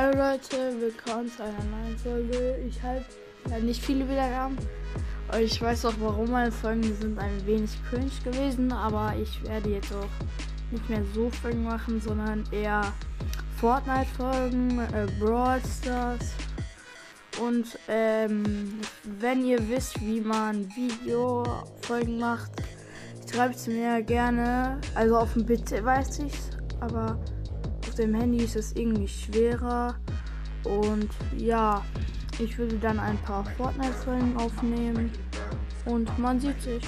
Hallo Leute, willkommen zu einer neuen Folge. Ich habe ja nicht viele Wiedergaben. Und ich weiß auch warum meine Folgen sind ein wenig cringe gewesen, aber ich werde jetzt auch nicht mehr so Folgen machen, sondern eher Fortnite-Folgen, äh, Brawl Stars. Und ähm, wenn ihr wisst, wie man Video-Folgen macht, schreibt es mir gerne. Also auf dem PC weiß ich's, aber dem Handy ist es irgendwie schwerer. Und ja, ich würde dann ein paar Fortnite-Folgen aufnehmen. Und man sieht sich.